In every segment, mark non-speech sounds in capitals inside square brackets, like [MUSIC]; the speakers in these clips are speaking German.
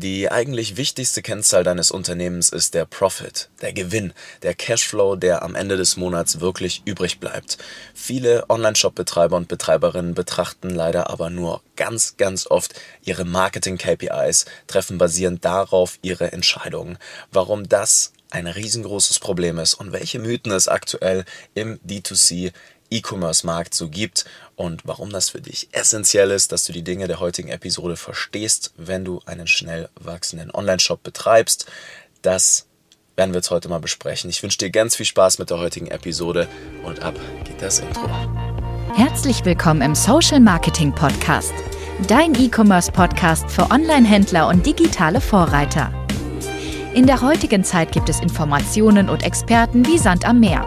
Die eigentlich wichtigste Kennzahl deines Unternehmens ist der Profit, der Gewinn, der Cashflow, der am Ende des Monats wirklich übrig bleibt. Viele Online-Shop-Betreiber und Betreiberinnen betrachten leider aber nur ganz, ganz oft ihre Marketing-KPIs, treffen basierend darauf ihre Entscheidungen. Warum das ein riesengroßes Problem ist und welche Mythen es aktuell im D2C E-Commerce-Markt so gibt und warum das für dich essentiell ist, dass du die Dinge der heutigen Episode verstehst, wenn du einen schnell wachsenden Online-Shop betreibst. Das werden wir jetzt heute mal besprechen. Ich wünsche dir ganz viel Spaß mit der heutigen Episode und ab geht das Intro. Herzlich willkommen im Social Marketing Podcast, dein E-Commerce-Podcast für Online-Händler und digitale Vorreiter. In der heutigen Zeit gibt es Informationen und Experten wie Sand am Meer.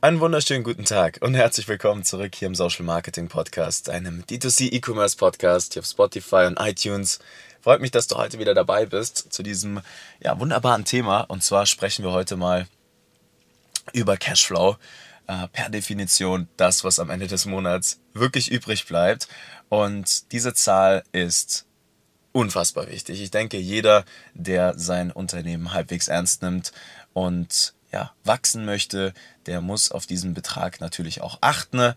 einen wunderschönen guten Tag und herzlich willkommen zurück hier im Social Marketing Podcast, einem D2C E-Commerce Podcast hier auf Spotify und iTunes. Freut mich, dass du heute wieder dabei bist zu diesem ja, wunderbaren Thema. Und zwar sprechen wir heute mal über Cashflow. Äh, per Definition das, was am Ende des Monats wirklich übrig bleibt. Und diese Zahl ist unfassbar wichtig. Ich denke, jeder, der sein Unternehmen halbwegs ernst nimmt und ja, wachsen möchte, der muss auf diesen Betrag natürlich auch achten.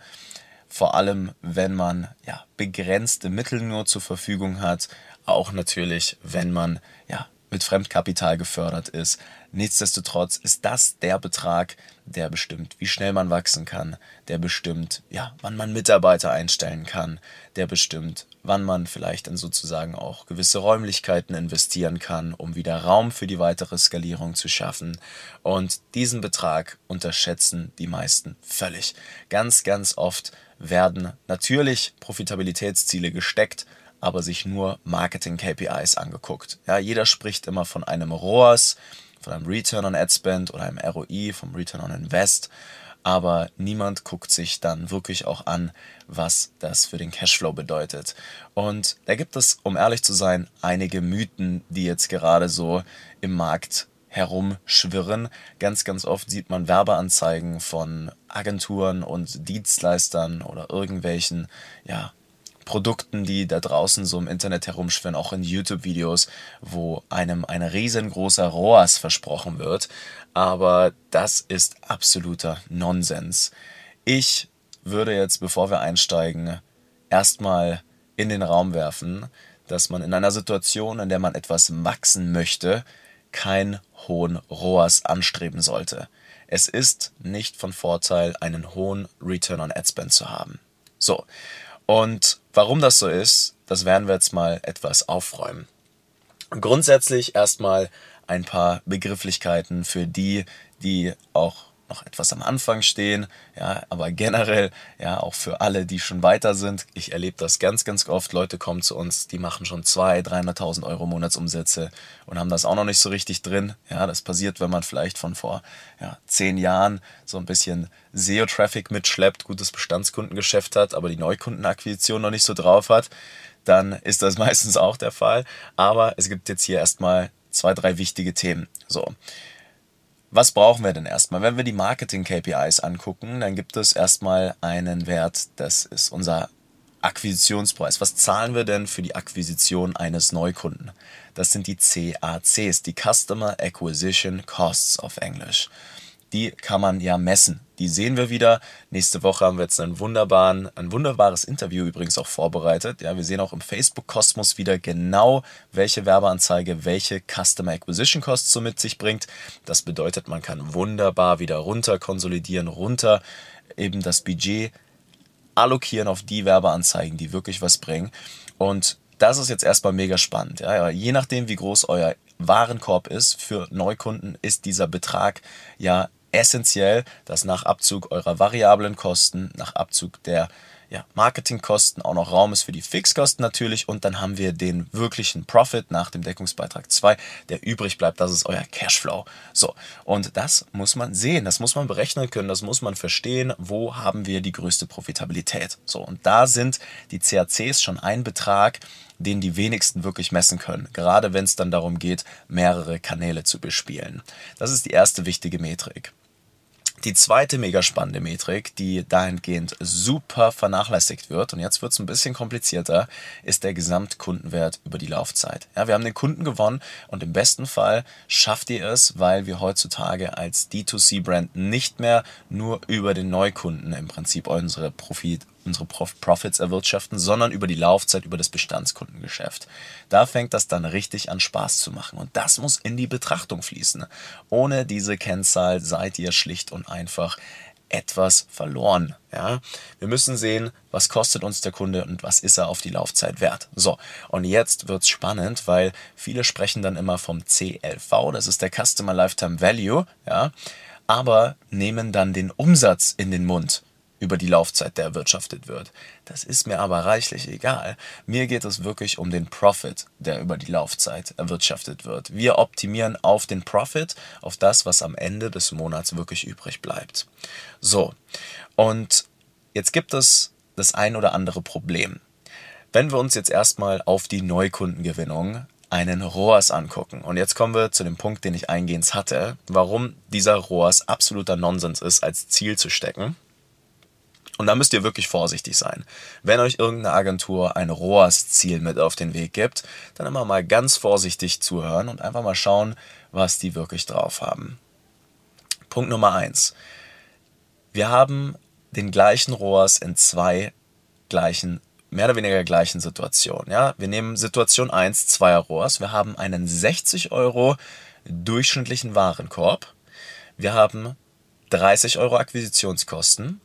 Vor allem, wenn man ja, begrenzte Mittel nur zur Verfügung hat. Auch natürlich, wenn man ja, mit Fremdkapital gefördert ist. Nichtsdestotrotz ist das der Betrag, der bestimmt, wie schnell man wachsen kann, der bestimmt, ja, wann man Mitarbeiter einstellen kann, der bestimmt, wann man vielleicht dann sozusagen auch gewisse Räumlichkeiten investieren kann, um wieder Raum für die weitere Skalierung zu schaffen. Und diesen Betrag unterschätzen die meisten völlig. Ganz, ganz oft werden natürlich Profitabilitätsziele gesteckt, aber sich nur Marketing-KPIs angeguckt. Ja, jeder spricht immer von einem ROAS, von einem Return on Ad Spend oder einem ROI, vom Return on Invest, aber niemand guckt sich dann wirklich auch an, was das für den Cashflow bedeutet. Und da gibt es, um ehrlich zu sein, einige Mythen, die jetzt gerade so im Markt herumschwirren. Ganz, ganz oft sieht man Werbeanzeigen von Agenturen und Dienstleistern oder irgendwelchen, ja, Produkten, die da draußen so im Internet herumschwirren, auch in YouTube-Videos, wo einem ein riesengroßer ROAS versprochen wird. Aber das ist absoluter Nonsens. Ich würde jetzt, bevor wir einsteigen, erstmal in den Raum werfen, dass man in einer Situation, in der man etwas wachsen möchte, keinen hohen ROAS anstreben sollte. Es ist nicht von Vorteil, einen hohen Return on Ad Spend zu haben. So, und warum das so ist, das werden wir jetzt mal etwas aufräumen. Grundsätzlich erstmal ein paar Begrifflichkeiten für die, die auch noch etwas am Anfang stehen, ja, aber generell, ja, auch für alle, die schon weiter sind. Ich erlebe das ganz, ganz oft. Leute kommen zu uns, die machen schon 200.000, 300.000 Euro Monatsumsätze und haben das auch noch nicht so richtig drin. Ja, das passiert, wenn man vielleicht von vor ja, zehn Jahren so ein bisschen SEO-Traffic mitschleppt, gutes Bestandskundengeschäft hat, aber die Neukundenakquisition noch nicht so drauf hat. Dann ist das [LAUGHS] meistens auch der Fall. Aber es gibt jetzt hier erstmal zwei, drei wichtige Themen. So was brauchen wir denn erstmal? Wenn wir die Marketing-KPIs angucken, dann gibt es erstmal einen Wert, das ist unser Akquisitionspreis. Was zahlen wir denn für die Akquisition eines Neukunden? Das sind die CACs, die Customer Acquisition Costs auf Englisch die kann man ja messen. Die sehen wir wieder. Nächste Woche haben wir jetzt einen wunderbaren, ein wunderbares Interview übrigens auch vorbereitet. Ja, wir sehen auch im Facebook-Kosmos wieder genau, welche Werbeanzeige welche Customer Acquisition Costs so mit sich bringt. Das bedeutet, man kann wunderbar wieder runter konsolidieren, runter eben das Budget allokieren auf die Werbeanzeigen, die wirklich was bringen. Und das ist jetzt erstmal mega spannend. Ja, je nachdem, wie groß euer Warenkorb ist für Neukunden, ist dieser Betrag ja essentiell, dass nach Abzug eurer variablen Kosten, nach Abzug der ja, Marketingkosten auch noch Raum ist für die Fixkosten natürlich und dann haben wir den wirklichen Profit nach dem Deckungsbeitrag 2, der übrig bleibt, das ist euer Cashflow. So, und das muss man sehen, das muss man berechnen können, das muss man verstehen, wo haben wir die größte Profitabilität. So, und da sind die CACs schon ein Betrag, den die wenigsten wirklich messen können, gerade wenn es dann darum geht, mehrere Kanäle zu bespielen. Das ist die erste wichtige Metrik. Die zweite mega spannende Metrik, die dahingehend super vernachlässigt wird, und jetzt wird es ein bisschen komplizierter, ist der Gesamtkundenwert über die Laufzeit. Ja, wir haben den Kunden gewonnen und im besten Fall schafft ihr es, weil wir heutzutage als D2C-Brand nicht mehr nur über den Neukunden im Prinzip unsere Profit unsere Profits erwirtschaften, sondern über die Laufzeit, über das Bestandskundengeschäft. Da fängt das dann richtig an Spaß zu machen und das muss in die Betrachtung fließen. Ohne diese Kennzahl seid ihr schlicht und einfach etwas verloren. Ja? Wir müssen sehen, was kostet uns der Kunde und was ist er auf die Laufzeit wert. So, und jetzt wird es spannend, weil viele sprechen dann immer vom CLV, das ist der Customer Lifetime Value, ja, aber nehmen dann den Umsatz in den Mund über die Laufzeit, der erwirtschaftet wird. Das ist mir aber reichlich egal. Mir geht es wirklich um den Profit, der über die Laufzeit erwirtschaftet wird. Wir optimieren auf den Profit, auf das, was am Ende des Monats wirklich übrig bleibt. So, und jetzt gibt es das ein oder andere Problem. Wenn wir uns jetzt erstmal auf die Neukundengewinnung einen ROAS angucken. Und jetzt kommen wir zu dem Punkt, den ich eingehend hatte, warum dieser ROAS absoluter Nonsens ist, als Ziel zu stecken. Und da müsst ihr wirklich vorsichtig sein. Wenn euch irgendeine Agentur ein ROAS-Ziel mit auf den Weg gibt, dann immer mal ganz vorsichtig zuhören und einfach mal schauen, was die wirklich drauf haben. Punkt Nummer eins: Wir haben den gleichen ROAS in zwei gleichen, mehr oder weniger gleichen Situationen. Ja? Wir nehmen Situation 1, zweier ROAS. Wir haben einen 60 Euro durchschnittlichen Warenkorb. Wir haben 30 Euro Akquisitionskosten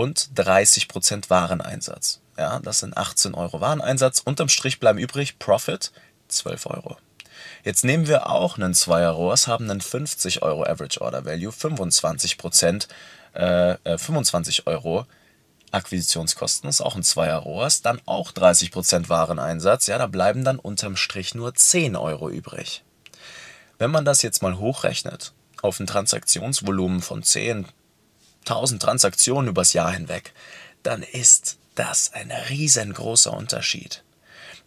und 30% Wareneinsatz. Ja, das sind 18 Euro Wareneinsatz. Unterm Strich bleiben übrig Profit 12 Euro. Jetzt nehmen wir auch einen Zweier ROAS, haben einen 50 Euro Average Order Value, 25%, äh, 25 äh, Euro Akquisitionskosten, ist auch ein Zweier ROAS, dann auch 30% Wareneinsatz, ja, da bleiben dann unterm Strich nur 10 Euro übrig. Wenn man das jetzt mal hochrechnet auf ein Transaktionsvolumen von 10, 1000 Transaktionen übers Jahr hinweg, dann ist das ein riesengroßer Unterschied.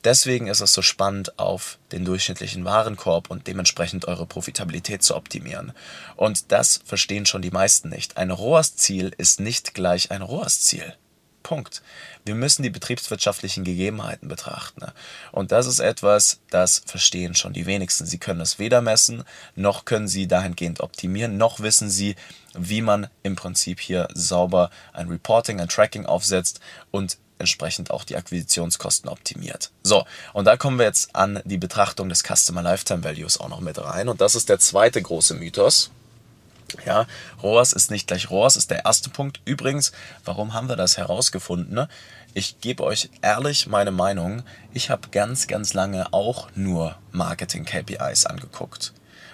Deswegen ist es so spannend, auf den durchschnittlichen Warenkorb und dementsprechend eure Profitabilität zu optimieren. Und das verstehen schon die meisten nicht. Ein ROAS-Ziel ist nicht gleich ein ROAS-Ziel. Punkt. Wir müssen die betriebswirtschaftlichen Gegebenheiten betrachten. Und das ist etwas, das verstehen schon die wenigsten. Sie können es weder messen, noch können sie dahingehend optimieren, noch wissen sie, wie man im Prinzip hier sauber ein Reporting, ein Tracking aufsetzt und entsprechend auch die Akquisitionskosten optimiert. So, und da kommen wir jetzt an die Betrachtung des Customer Lifetime Values auch noch mit rein. Und das ist der zweite große Mythos. Ja, ROAS ist nicht gleich ROAS, ist der erste Punkt. Übrigens, warum haben wir das herausgefunden? Ich gebe euch ehrlich meine Meinung. Ich habe ganz, ganz lange auch nur Marketing-KPIs angeguckt,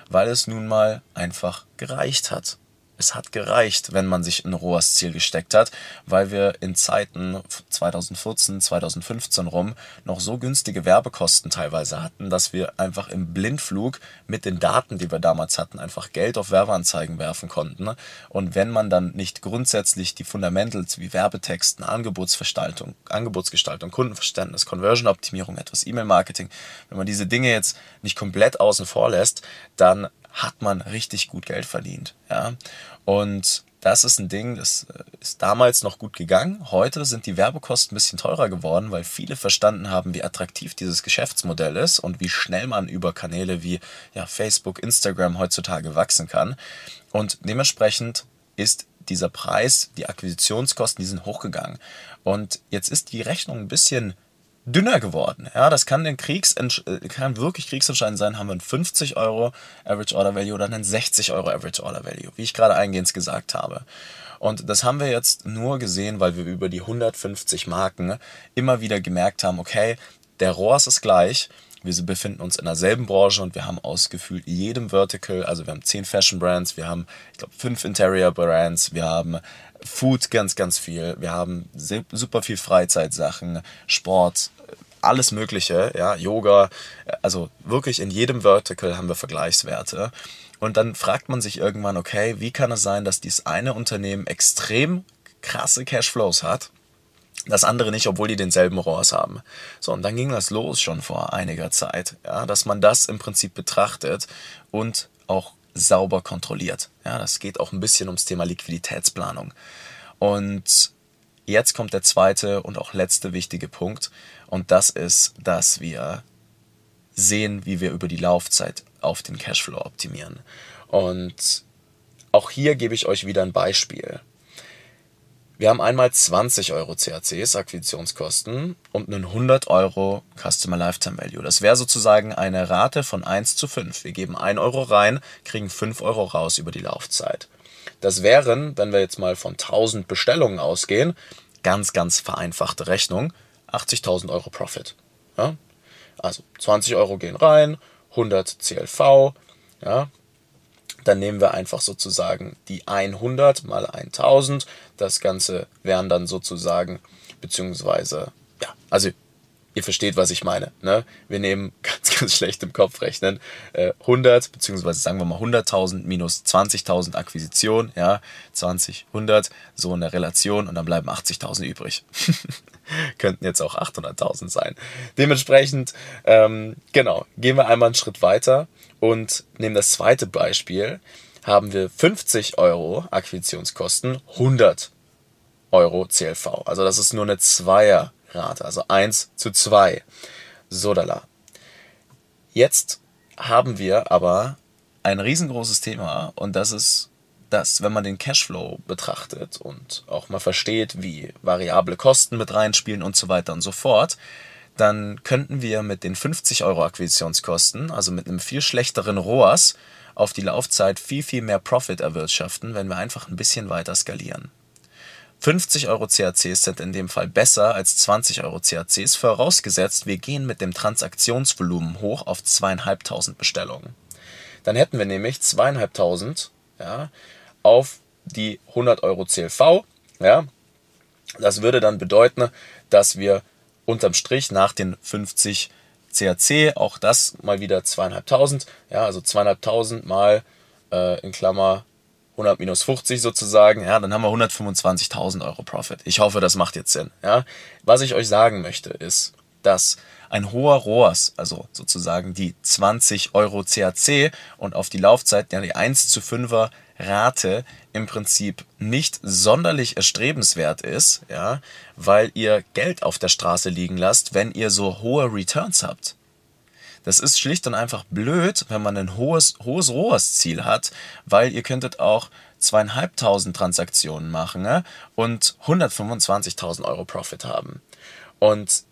weil es nun mal einfach gereicht hat es hat gereicht, wenn man sich ein ROAS-Ziel gesteckt hat, weil wir in Zeiten 2014, 2015 rum noch so günstige Werbekosten teilweise hatten, dass wir einfach im Blindflug mit den Daten, die wir damals hatten, einfach Geld auf Werbeanzeigen werfen konnten. Und wenn man dann nicht grundsätzlich die Fundamentals wie Werbetexten, Angebotsgestaltung, Angebotsgestaltung, Kundenverständnis, Conversion-Optimierung, etwas E-Mail-Marketing, wenn man diese Dinge jetzt nicht komplett außen vor lässt, dann hat man richtig gut Geld verdient. Ja? Und das ist ein Ding, das äh, ist damals noch gut gegangen. Heute sind die Werbekosten ein bisschen teurer geworden, weil viele verstanden haben, wie attraktiv dieses Geschäftsmodell ist und wie schnell man über Kanäle wie ja, Facebook, Instagram heutzutage wachsen kann. Und dementsprechend ist dieser Preis, die Akquisitionskosten, die sind hochgegangen. Und jetzt ist die Rechnung ein bisschen dünner geworden. Ja, das kann, den äh, kann wirklich kriegsentscheidend sein. Haben wir einen 50 Euro Average Order Value oder einen 60 Euro Average Order Value, wie ich gerade eingehend gesagt habe. Und das haben wir jetzt nur gesehen, weil wir über die 150 Marken immer wieder gemerkt haben, okay, der ROAS ist gleich, wir befinden uns in derselben Branche und wir haben aus gefühlt jedem Vertical, also wir haben zehn Fashion Brands, wir haben, ich glaube, fünf Interior Brands, wir haben Food ganz, ganz viel, wir haben super viel Freizeitsachen, Sport, alles Mögliche, ja, Yoga, also wirklich in jedem Vertical haben wir Vergleichswerte. Und dann fragt man sich irgendwann, okay, wie kann es sein, dass dieses eine Unternehmen extrem krasse Cashflows hat das andere nicht, obwohl die denselben ROAS haben. So, und dann ging das los schon vor einiger Zeit, ja, dass man das im Prinzip betrachtet und auch sauber kontrolliert. Ja, das geht auch ein bisschen ums Thema Liquiditätsplanung. Und jetzt kommt der zweite und auch letzte wichtige Punkt und das ist, dass wir sehen, wie wir über die Laufzeit auf den Cashflow optimieren. Und auch hier gebe ich euch wieder ein Beispiel. Wir haben einmal 20 Euro CACs, Akquisitionskosten, und einen 100 Euro Customer Lifetime Value. Das wäre sozusagen eine Rate von 1 zu 5. Wir geben 1 Euro rein, kriegen 5 Euro raus über die Laufzeit. Das wären, wenn wir jetzt mal von 1000 Bestellungen ausgehen, ganz, ganz vereinfachte Rechnung, 80.000 Euro Profit. Ja? Also 20 Euro gehen rein, 100 CLV, ja, dann nehmen wir einfach sozusagen die 100 mal 1000. Das Ganze wären dann sozusagen, beziehungsweise, ja, also ihr versteht, was ich meine. Ne? Wir nehmen [LAUGHS] ganz, ganz schlecht im Kopf rechnen. Äh, 100, beziehungsweise sagen wir mal 100.000 minus 20.000 Akquisition, ja, 20, 100, so eine Relation und dann bleiben 80.000 übrig. [LAUGHS] Könnten jetzt auch 800.000 sein. Dementsprechend, ähm, genau, gehen wir einmal einen Schritt weiter und nehmen das zweite Beispiel. Haben wir 50 Euro Akquisitionskosten, 100 Euro CLV. Also das ist nur eine Zweierrate, also 1 zu 2. Sodala. Jetzt haben wir aber ein riesengroßes Thema und das ist dass wenn man den Cashflow betrachtet und auch mal versteht, wie variable Kosten mit reinspielen und so weiter und so fort, dann könnten wir mit den 50 Euro Akquisitionskosten, also mit einem viel schlechteren ROAS, auf die Laufzeit viel, viel mehr Profit erwirtschaften, wenn wir einfach ein bisschen weiter skalieren. 50 Euro CACs sind in dem Fall besser als 20 Euro CACs, vorausgesetzt wir gehen mit dem Transaktionsvolumen hoch auf zweieinhalbtausend Bestellungen. Dann hätten wir nämlich zweieinhalbtausend ja, auf die 100 Euro CLV. Ja. Das würde dann bedeuten, dass wir unterm Strich nach den 50 CAC, auch das mal wieder zweieinhalbtausend, ja, also zweieinhalbtausend mal äh, in Klammer 100 minus 50 sozusagen, ja, dann haben wir 125.000 Euro Profit. Ich hoffe, das macht jetzt Sinn, ja. Was ich euch sagen möchte, ist, dass ein hoher ROAS, also sozusagen die 20 Euro CAC und auf die Laufzeit, ja, die 1 zu 5er Rate im Prinzip nicht sonderlich erstrebenswert ist, ja, weil ihr Geld auf der Straße liegen lasst, wenn ihr so hohe Returns habt. Das ist schlicht und einfach blöd, wenn man ein hohes, hohes ROAS-Ziel hat, weil ihr könntet auch zweieinhalbtausend Transaktionen machen ne, und 125.000 Euro Profit haben. Und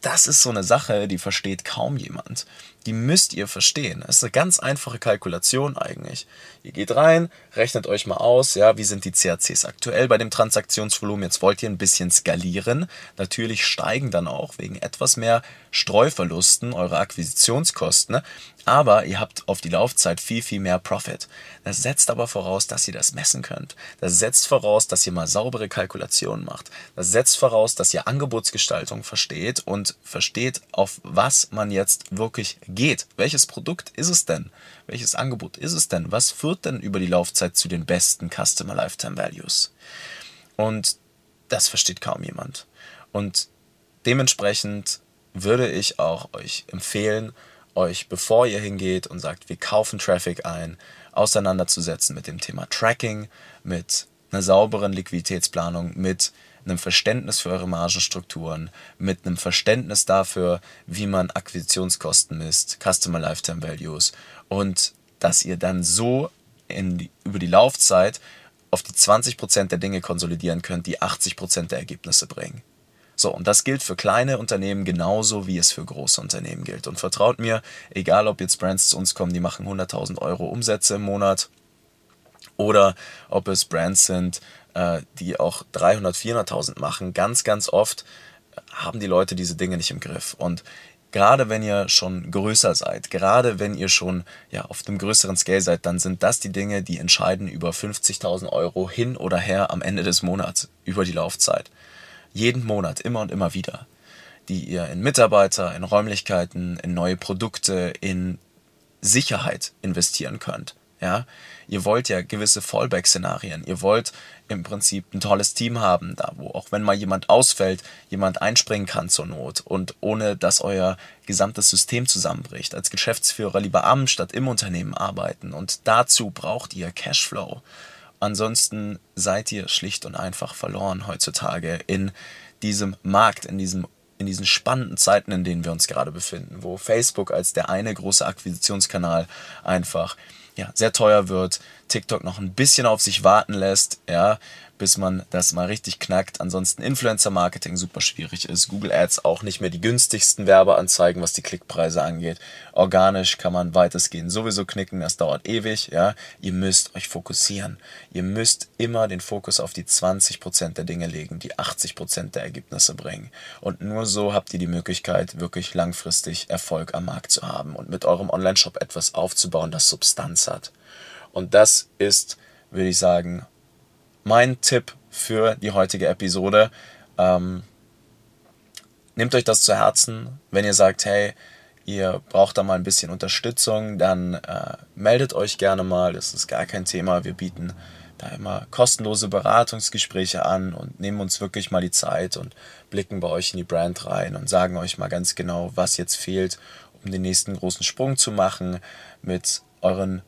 das ist so eine Sache, die versteht kaum jemand. Die müsst ihr verstehen. Das ist eine ganz einfache Kalkulation eigentlich. Ihr geht rein, rechnet euch mal aus, ja, wie sind die CACs aktuell bei dem Transaktionsvolumen. Jetzt wollt ihr ein bisschen skalieren. Natürlich steigen dann auch wegen etwas mehr Streuverlusten eure Akquisitionskosten, aber ihr habt auf die Laufzeit viel, viel mehr Profit. Das setzt aber voraus, dass ihr das messen könnt. Das setzt voraus, dass ihr mal saubere Kalkulationen macht. Das setzt voraus, dass ihr Angebotsgestaltung versteht und versteht, auf was man jetzt wirklich geht. Welches Produkt ist es denn? Welches Angebot ist es denn? Was führt denn über die Laufzeit zu den besten Customer Lifetime Values? Und das versteht kaum jemand. Und dementsprechend würde ich auch euch empfehlen, euch, bevor ihr hingeht und sagt, wir kaufen Traffic ein, auseinanderzusetzen mit dem Thema Tracking, mit einer sauberen Liquiditätsplanung, mit einem Verständnis für eure Margenstrukturen, mit einem Verständnis dafür, wie man Akquisitionskosten misst, Customer Lifetime Values und dass ihr dann so die, über die Laufzeit auf die 20% der Dinge konsolidieren könnt, die 80% der Ergebnisse bringen. So, und das gilt für kleine Unternehmen genauso, wie es für große Unternehmen gilt. Und vertraut mir, egal ob jetzt Brands zu uns kommen, die machen 100.000 Euro Umsätze im Monat oder ob es Brands sind, äh, die auch 300, 400.000 machen, ganz, ganz oft haben die Leute diese Dinge nicht im Griff. Und gerade wenn ihr schon größer seid, gerade wenn ihr schon ja, auf dem größeren Scale seid, dann sind das die Dinge, die entscheiden über 50.000 Euro hin oder her am Ende des Monats, über die Laufzeit. Jeden Monat, immer und immer wieder. Die ihr in Mitarbeiter, in Räumlichkeiten, in neue Produkte, in Sicherheit investieren könnt. Ja, ihr wollt ja gewisse Fallback-Szenarien. Ihr wollt im Prinzip ein tolles Team haben, da wo auch wenn mal jemand ausfällt, jemand einspringen kann zur Not und ohne dass euer gesamtes System zusammenbricht. Als Geschäftsführer lieber am statt im Unternehmen arbeiten und dazu braucht ihr Cashflow. Ansonsten seid ihr schlicht und einfach verloren heutzutage in diesem Markt, in diesem in diesen spannenden Zeiten, in denen wir uns gerade befinden, wo Facebook als der eine große Akquisitionskanal einfach ja, sehr teuer wird, TikTok noch ein bisschen auf sich warten lässt, ja, bis man das mal richtig knackt. Ansonsten Influencer-Marketing super schwierig ist. Google Ads auch nicht mehr die günstigsten Werbeanzeigen, was die Klickpreise angeht. Organisch kann man weitestgehend sowieso knicken, das dauert ewig, ja. Ihr müsst euch fokussieren. Ihr müsst immer den Fokus auf die 20% der Dinge legen, die 80% der Ergebnisse bringen. Und nur so habt ihr die Möglichkeit, wirklich langfristig Erfolg am Markt zu haben und mit eurem Online-Shop etwas aufzubauen, das Substanz hat. Und das ist, würde ich sagen, mein Tipp für die heutige Episode. Ähm, nehmt euch das zu Herzen. Wenn ihr sagt, hey, ihr braucht da mal ein bisschen Unterstützung, dann äh, meldet euch gerne mal. Das ist gar kein Thema. Wir bieten da immer kostenlose Beratungsgespräche an und nehmen uns wirklich mal die Zeit und blicken bei euch in die Brand rein und sagen euch mal ganz genau, was jetzt fehlt, um den nächsten großen Sprung zu machen mit euren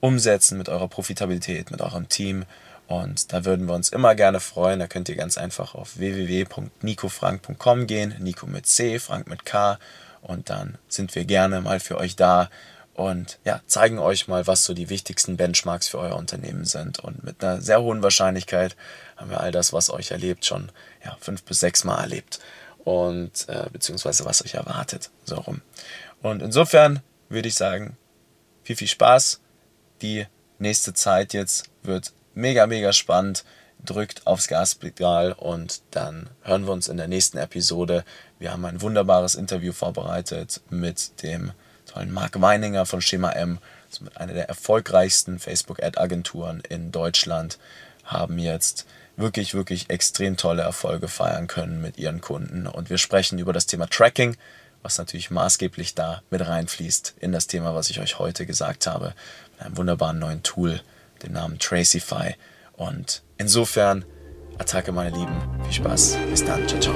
Umsätzen, mit eurer Profitabilität, mit eurem Team und da würden wir uns immer gerne freuen. Da könnt ihr ganz einfach auf www.nicofrank.com gehen. Nico mit C, Frank mit K. Und dann sind wir gerne mal für euch da und ja, zeigen euch mal, was so die wichtigsten Benchmarks für euer Unternehmen sind. Und mit einer sehr hohen Wahrscheinlichkeit haben wir all das, was euch erlebt, schon ja, fünf bis sechs Mal erlebt. Und äh, beziehungsweise was euch erwartet. So rum. Und insofern würde ich sagen, viel, viel Spaß. Die nächste Zeit jetzt wird mega, mega spannend. Drückt aufs Gaspedal und dann hören wir uns in der nächsten Episode. Wir haben ein wunderbares Interview vorbereitet mit dem tollen Marc Weininger von Schema M, also einer der erfolgreichsten Facebook-Ad-Agenturen in Deutschland, haben jetzt wirklich, wirklich extrem tolle Erfolge feiern können mit ihren Kunden. Und wir sprechen über das Thema Tracking, was natürlich maßgeblich da mit reinfließt in das Thema, was ich euch heute gesagt habe, mit einem wunderbaren neuen Tool, den Namen Tracify. Und insofern, Attacke, meine Lieben. Viel Spaß. Bis dann. Ciao, ciao.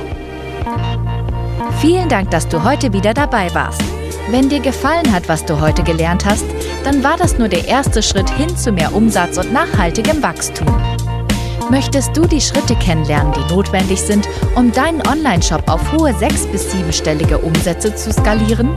Vielen Dank, dass du heute wieder dabei warst. Wenn dir gefallen hat, was du heute gelernt hast, dann war das nur der erste Schritt hin zu mehr Umsatz und nachhaltigem Wachstum. Möchtest du die Schritte kennenlernen, die notwendig sind, um deinen Online-Shop auf hohe sechs- bis siebenstellige Umsätze zu skalieren?